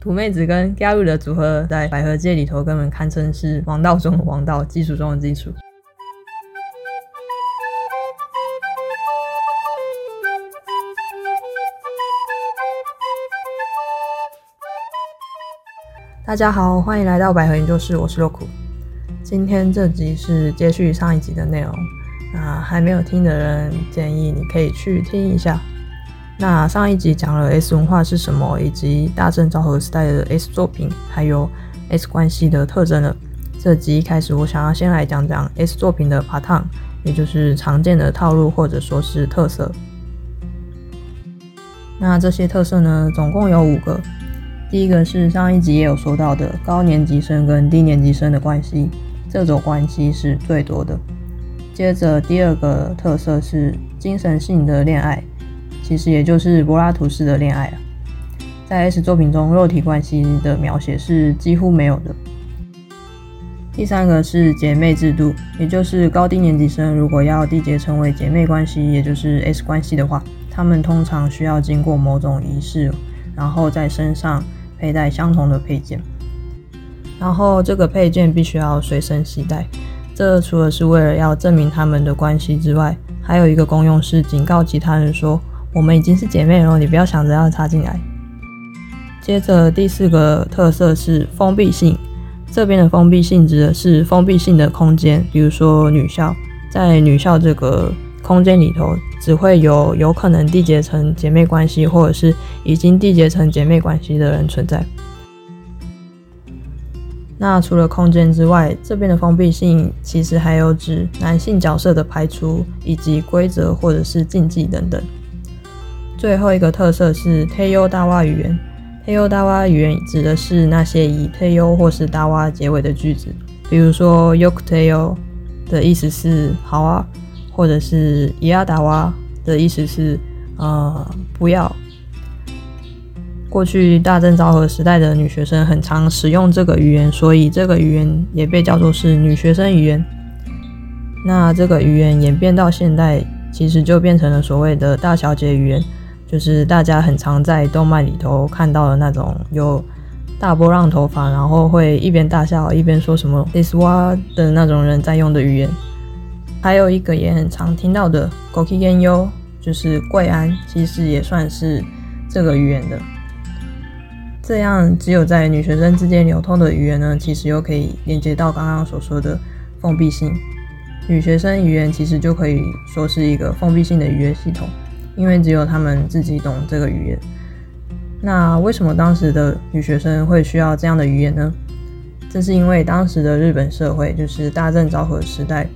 土妹子跟 Garu 的组合在百合界里头根本堪称是王道中的王道，基础中的基础。大家好，欢迎来到百合研究室，我是洛库。今天这集是接续上一集的内容，那还没有听的人，建议你可以去听一下。那上一集讲了 S 文化是什么，以及大正昭和时代的 S 作品，还有 S 关系的特征了。这集一开始，我想要先来讲讲 S 作品的 pattern，也就是常见的套路或者说是特色。那这些特色呢，总共有五个。第一个是上一集也有说到的高年级生跟低年级生的关系，这种关系是最多的。接着第二个特色是精神性的恋爱。其实也就是柏拉图式的恋爱啊，在 S 作品中，肉体关系的描写是几乎没有的。第三个是姐妹制度，也就是高低年级生如果要缔结成为姐妹关系，也就是 S 关系的话，他们通常需要经过某种仪式，然后在身上佩戴相同的配件，然后这个配件必须要随身携带。这除了是为了要证明他们的关系之外，还有一个功用是警告其他人说。我们已经是姐妹了，你不要想着要插进来。接着第四个特色是封闭性，这边的封闭性指的是封闭性的空间，比如说女校，在女校这个空间里头，只会有有可能缔结成姐妹关系，或者是已经缔结成姐妹关系的人存在。那除了空间之外，这边的封闭性其实还有指男性角色的排除，以及规则或者是禁忌等等。最后一个特色是推优大洼语言。推优大洼语言指的是那些以 “teo” 或是大洼结尾的句子，比如说 y o k t e y o 的意思是好啊，或者是伊亚达蛙的意思是呃不要。过去大正昭和时代的女学生很常使用这个语言，所以这个语言也被叫做是女学生语言。那这个语言演变到现代，其实就变成了所谓的大小姐语言。就是大家很常在动漫里头看到的那种有大波浪头发，然后会一边大笑一边说什么 “this wa” 的那种人在用的语言。还有一个也很常听到的 “goki gen yo”，就是贵安，其实也算是这个语言的。这样只有在女学生之间流通的语言呢，其实又可以连接到刚刚所说的封闭性。女学生语言其实就可以说是一个封闭性的语言系统。因为只有他们自己懂这个语言。那为什么当时的女学生会需要这样的语言呢？这是因为当时的日本社会就是大正昭和时代，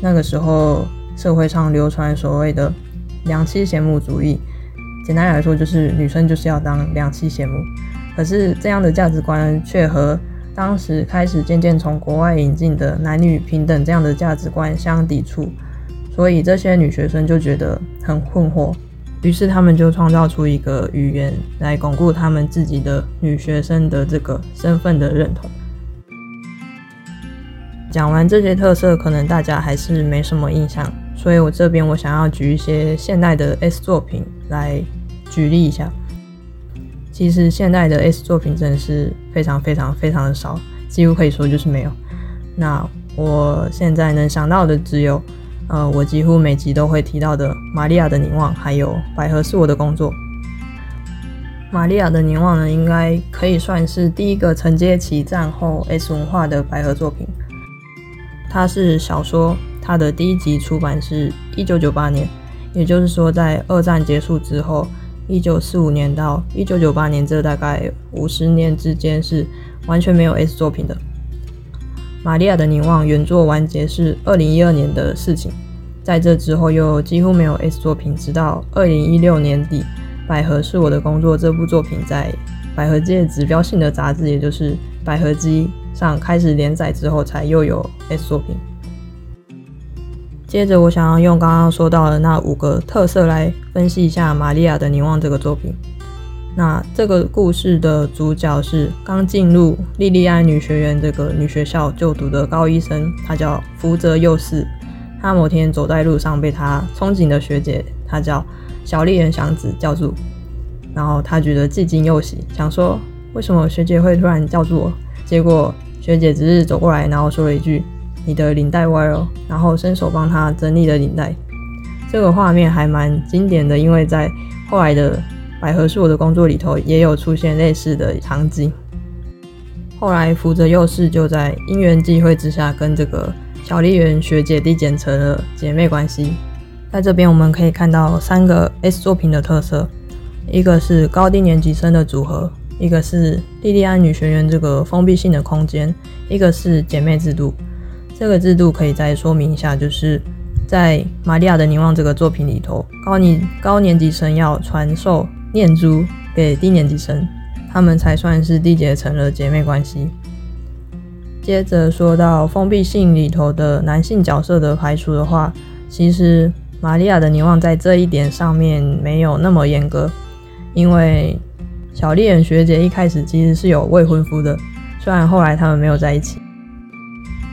那个时候社会上流传所谓的良妻贤母主义。简单来说，就是女生就是要当良妻贤母。可是这样的价值观却和当时开始渐渐从国外引进的男女平等这样的价值观相抵触。所以这些女学生就觉得很困惑，于是他们就创造出一个语言来巩固他们自己的女学生的这个身份的认同。讲完这些特色，可能大家还是没什么印象，所以我这边我想要举一些现代的 S 作品来举例一下。其实现代的 S 作品真的是非常非常非常的少，几乎可以说就是没有。那我现在能想到的只有。呃，我几乎每集都会提到的《玛利亚的凝望》，还有《百合是我的工作》。《玛利亚的凝望》呢，应该可以算是第一个承接起战后 S 文化的百合作品。它是小说，它的第一集出版是一九九八年，也就是说，在二战结束之后，一九四五年到一九九八年这大概五十年之间是完全没有 S 作品的。玛利亚的凝望原作完结是二零一二年的事情，在这之后又几乎没有 S 作品，直到二零一六年底，《百合是我的工作》这部作品在百合界指标性的杂志，也就是《百合姬》上开始连载之后，才又有 S 作品。接着，我想要用刚刚说到的那五个特色来分析一下《玛利亚的凝望》这个作品。那这个故事的主角是刚进入莉莉安女学院这个女学校就读的高医生，他叫福泽佑四。他某天走在路上，被他憧憬的学姐，她叫小丽人祥子叫住，然后他觉得既惊又喜，想说为什么学姐会突然叫住我？结果学姐只是走过来，然后说了一句：“你的领带歪了。”然后伸手帮她整理了领带。这个画面还蛮经典的，因为在后来的百合是我的工作里头也有出现类似的场景。后来福泽佑士就在因缘际会之下跟这个小笠原学姐递减成了姐妹关系。在这边我们可以看到三个 S 作品的特色，一个是高低年级生的组合，一个是莉莉安女学员这个封闭性的空间，一个是姐妹制度。这个制度可以再说明一下，就是在《玛利亚的凝望》这个作品里头，高年高年级生要传授念珠给低年级生。他们才算是缔结成了姐妹关系。接着说到封闭性里头的男性角色的排除的话，其实玛利亚的凝望在这一点上面没有那么严格，因为小丽人学姐一开始其实是有未婚夫的，虽然后来他们没有在一起。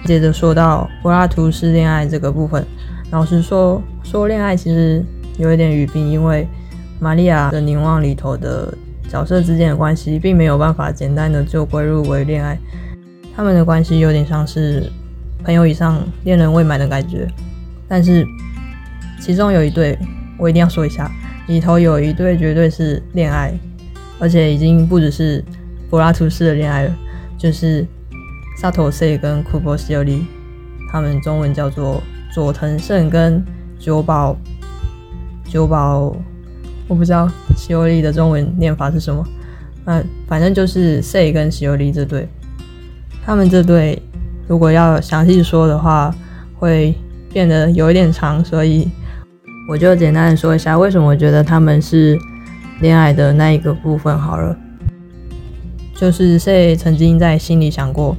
接着说到柏拉图式恋爱这个部分，老实说，说恋爱其实有一点语病，因为玛利亚的凝望里头的。角色之间的关系并没有办法简单的就归入为恋爱，他们的关系有点像是朋友以上、恋人未满的感觉。但是其中有一对，我一定要说一下，里头有一对绝对是恋爱，而且已经不只是柏拉图式的恋爱了，就是萨托塞跟库波西奥利，他们中文叫做佐藤胜跟久保久保。我不知道西欧利的中文念法是什么，那反正就是 Say 跟西欧利这对，他们这对如果要详细说的话，会变得有一点长，所以我就简单的说一下为什么我觉得他们是恋爱的那一个部分好了。就是 C 曾经在心里想过，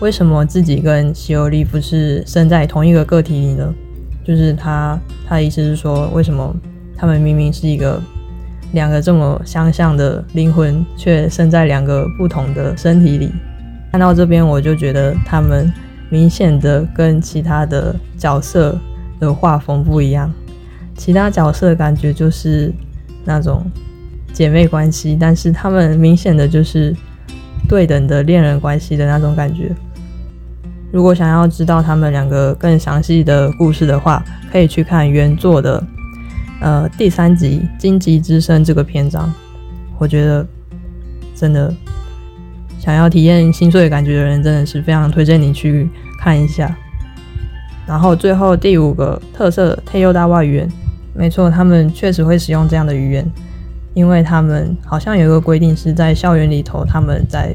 为什么自己跟西欧利不是生在同一个个体里呢？就是他他的意思是说，为什么？他们明明是一个两个这么相像的灵魂，却生在两个不同的身体里。看到这边，我就觉得他们明显的跟其他的角色的画风不一样。其他角色感觉就是那种姐妹关系，但是他们明显的就是对等的恋人关系的那种感觉。如果想要知道他们两个更详细的故事的话，可以去看原作的。呃，第三集《荆棘之声》这个篇章，我觉得真的想要体验心碎的感觉的人，真的是非常推荐你去看一下。然后最后第五个特色，特优大外语言，没错，他们确实会使用这样的语言，因为他们好像有一个规定，是在校园里头，他们在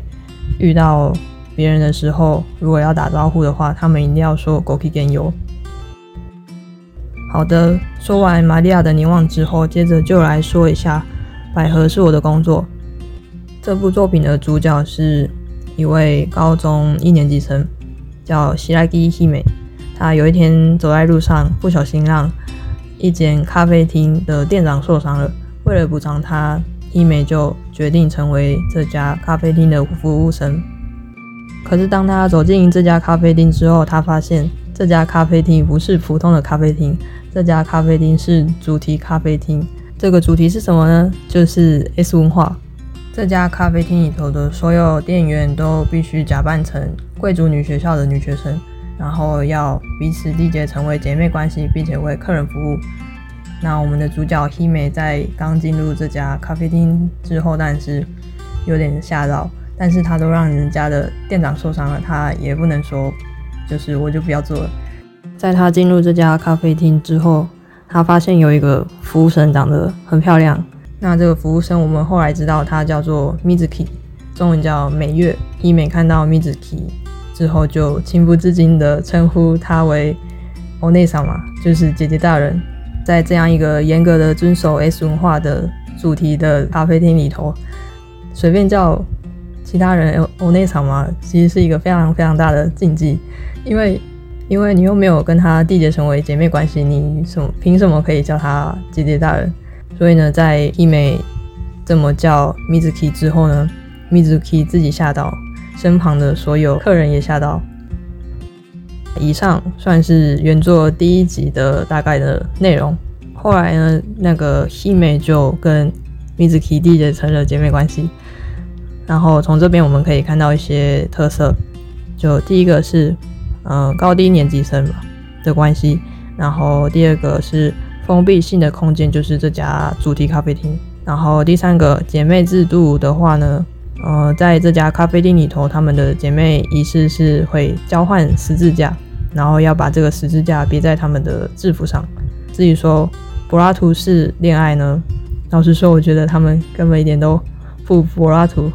遇到别人的时候，如果要打招呼的话，他们一定要说 “go k i gen。好的，说完玛利亚的凝望之后，接着就来说一下《百合是我的工作》这部作品的主角是一位高中一年级生，叫希拉基希美。他有一天走在路上，不小心让一间咖啡厅的店长受伤了。为了补偿他，希美就决定成为这家咖啡厅的服务生。可是当他走进这家咖啡厅之后，他发现这家咖啡厅不是普通的咖啡厅。这家咖啡厅是主题咖啡厅，这个主题是什么呢？就是 S 文化。这家咖啡厅里头的所有店员都必须假扮成贵族女学校的女学生，然后要彼此缔结成为姐妹关系，并且为客人服务。那我们的主角 Hime 在刚进入这家咖啡厅之后，但是有点吓到，但是他都让人家的店长受伤了，他也不能说，就是我就不要做了。在他进入这家咖啡厅之后，他发现有一个服务生长得很漂亮。那这个服务生，我们后来知道他叫做 Mizuki，中文叫美月。伊美看到 Mizuki 之后，就情不自禁地称呼他为“欧内桑”嘛，就是姐姐大人。在这样一个严格的遵守 S 文化的主题的咖啡厅里头，随便叫其他人“欧内桑”嘛，其实是一个非常非常大的禁忌，因为。因为你又没有跟她缔结成为姐妹关系，你什凭什么可以叫她姐姐大人？所以呢，在一美这么叫 Mizuki 之后呢，Mizuki 自己吓到，身旁的所有客人也吓到。以上算是原作第一集的大概的内容。后来呢，那个 Hime 就跟 Mizuki 缔结成了姐妹关系。然后从这边我们可以看到一些特色，就第一个是，呃，高低年级生嘛的关系，然后第二个是封闭性的空间，就是这家主题咖啡厅，然后第三个姐妹制度的话呢，呃，在这家咖啡厅里头，他们的姐妹仪式是会交换十字架，然后要把这个十字架别在他们的制服上。至于说柏拉图式恋爱呢，老实说，我觉得他们根本一点都不柏拉图。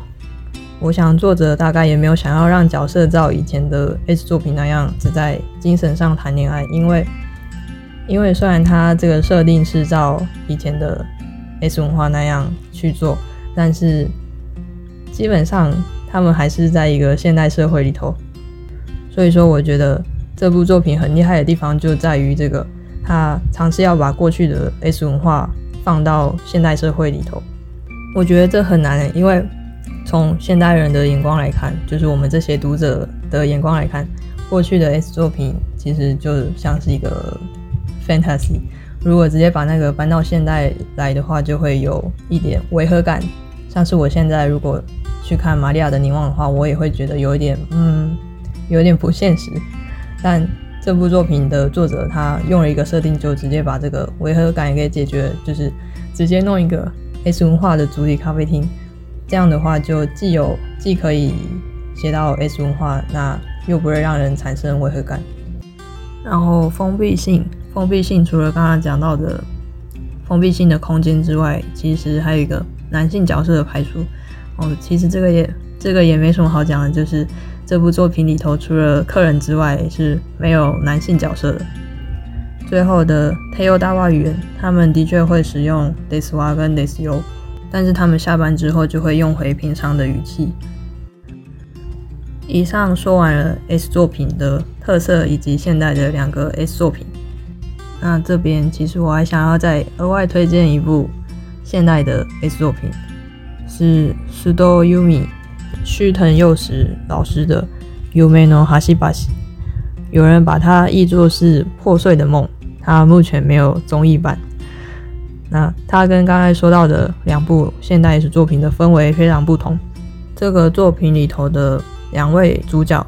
我想作者大概也没有想要让角色照以前的 S 作品那样只在精神上谈恋爱，因为因为虽然他这个设定是照以前的 S 文化那样去做，但是基本上他们还是在一个现代社会里头。所以说，我觉得这部作品很厉害的地方就在于这个，他尝试要把过去的 S 文化放到现代社会里头。我觉得这很难，因为。从现代人的眼光来看，就是我们这些读者的眼光来看，过去的 S 作品其实就像是一个 fantasy。如果直接把那个搬到现代来的话，就会有一点违和感。像是我现在如果去看《玛利亚的凝望》的话，我也会觉得有一点，嗯，有点不现实。但这部作品的作者他用了一个设定，就直接把这个违和感给解决，就是直接弄一个 S 文化的主题咖啡厅。这样的话，就既有既可以写到 S 文化，那又不会让人产生违和感。然后封闭性，封闭性除了刚刚讲到的封闭性的空间之外，其实还有一个男性角色的排除。哦，其实这个也这个也没什么好讲的，就是这部作品里头除了客人之外是没有男性角色的。最后的 Teo 大话语言，他们的确会使用 this 哇跟 this you。但是他们下班之后就会用回平常的语气。以上说完了 S 作品的特色以及现代的两个 S 作品，那这边其实我还想要再额外推荐一部现代的 S 作品，是 Sudo Yumi 须藤佑实老师的《Yume no Hashibashi》，有人把它译作是破碎的梦，它目前没有综艺版。那它跟刚才说到的两部现代史作品的氛围非常不同。这个作品里头的两位主角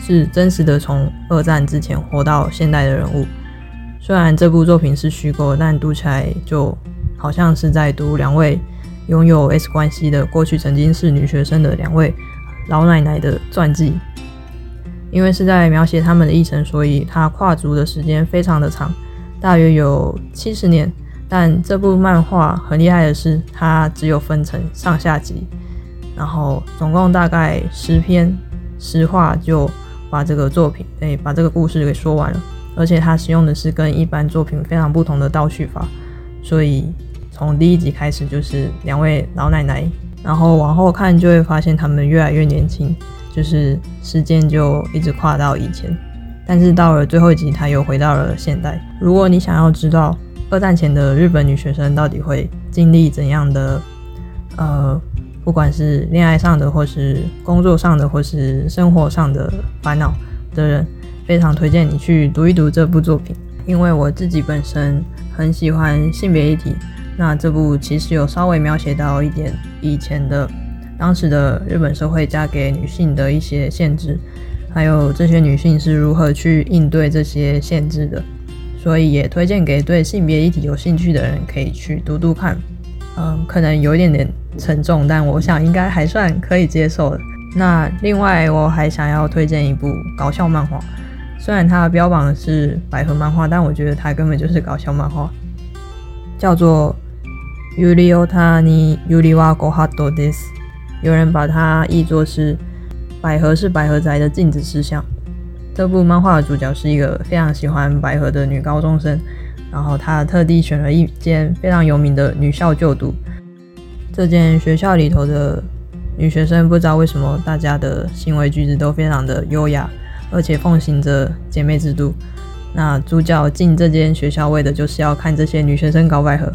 是真实的从二战之前活到现代的人物。虽然这部作品是虚构，但读起来就好像是在读两位拥有 S 关系的过去曾经是女学生的两位老奶奶的传记。因为是在描写他们的一生，所以它跨足的时间非常的长，大约有七十年。但这部漫画很厉害的是，它只有分成上下集，然后总共大概十篇十话就把这个作品，哎，把这个故事给说完了。而且它使用的是跟一般作品非常不同的倒叙法，所以从第一集开始就是两位老奶奶，然后往后看就会发现他们越来越年轻，就是时间就一直跨到以前。但是到了最后一集，他又回到了现代。如果你想要知道，二战前的日本女学生到底会经历怎样的？呃，不管是恋爱上的，或是工作上的，或是生活上的烦恼的人，非常推荐你去读一读这部作品。因为我自己本身很喜欢性别议题，那这部其实有稍微描写到一点以前的当时的日本社会加给女性的一些限制，还有这些女性是如何去应对这些限制的。所以也推荐给对性别议题有兴趣的人可以去读读看，嗯，可能有一点点沉重，但我想应该还算可以接受的。那另外我还想要推荐一部搞笑漫画，虽然它标榜是百合漫画，但我觉得它根本就是搞笑漫画，叫做《Yuri Otani Yuri wa Gohato des》，有人把它译作是“百合是百合宅的镜子思想”。这部漫画的主角是一个非常喜欢百合的女高中生，然后她特地选了一间非常有名的女校就读。这间学校里头的女学生不知道为什么大家的行为举止都非常的优雅，而且奉行着姐妹制度。那主角进这间学校为的就是要看这些女学生搞百合，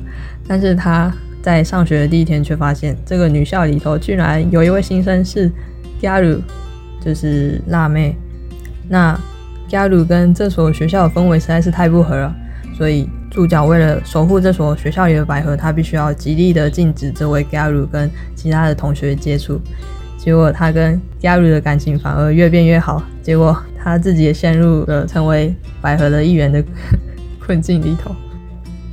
但是他在上学的第一天却发现这个女校里头居然有一位新生是 Garu，就是辣妹。那加鲁跟这所学校的氛围实在是太不合了，所以主角为了守护这所学校里的百合，他必须要极力的禁止这位 Garu 跟其他的同学接触。结果他跟 Garu 的感情反而越变越好，结果他自己也陷入了成为百合的一员的困境里头。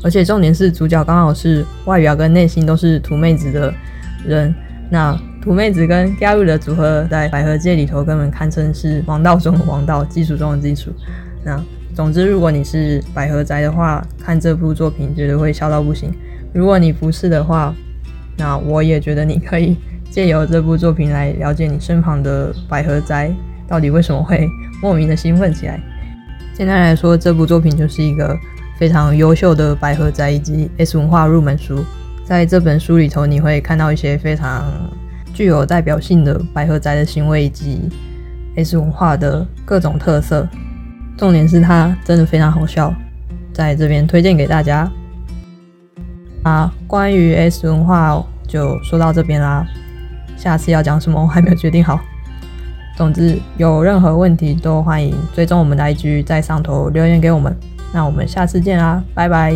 而且重点是主角刚好是外表跟内心都是土妹子的人，那土妹子跟 Garu 的组合在百合界里头根本堪称是王道中的王道，基础中的基础。那总之，如果你是百合宅的话，看这部作品绝对会笑到不行。如果你不是的话，那我也觉得你可以借由这部作品来了解你身旁的百合宅到底为什么会莫名的兴奋起来。简单来说，这部作品就是一个。非常优秀的百合宅以及 S 文化入门书，在这本书里头，你会看到一些非常具有代表性的百合宅的行为以及 S 文化的各种特色。重点是它真的非常好笑，在这边推荐给大家。啊，关于 S 文化就说到这边啦，下次要讲什么我还没有决定好。总之，有任何问题都欢迎追踪我们的 IG，在上头留言给我们。那我们下次见啦，拜拜。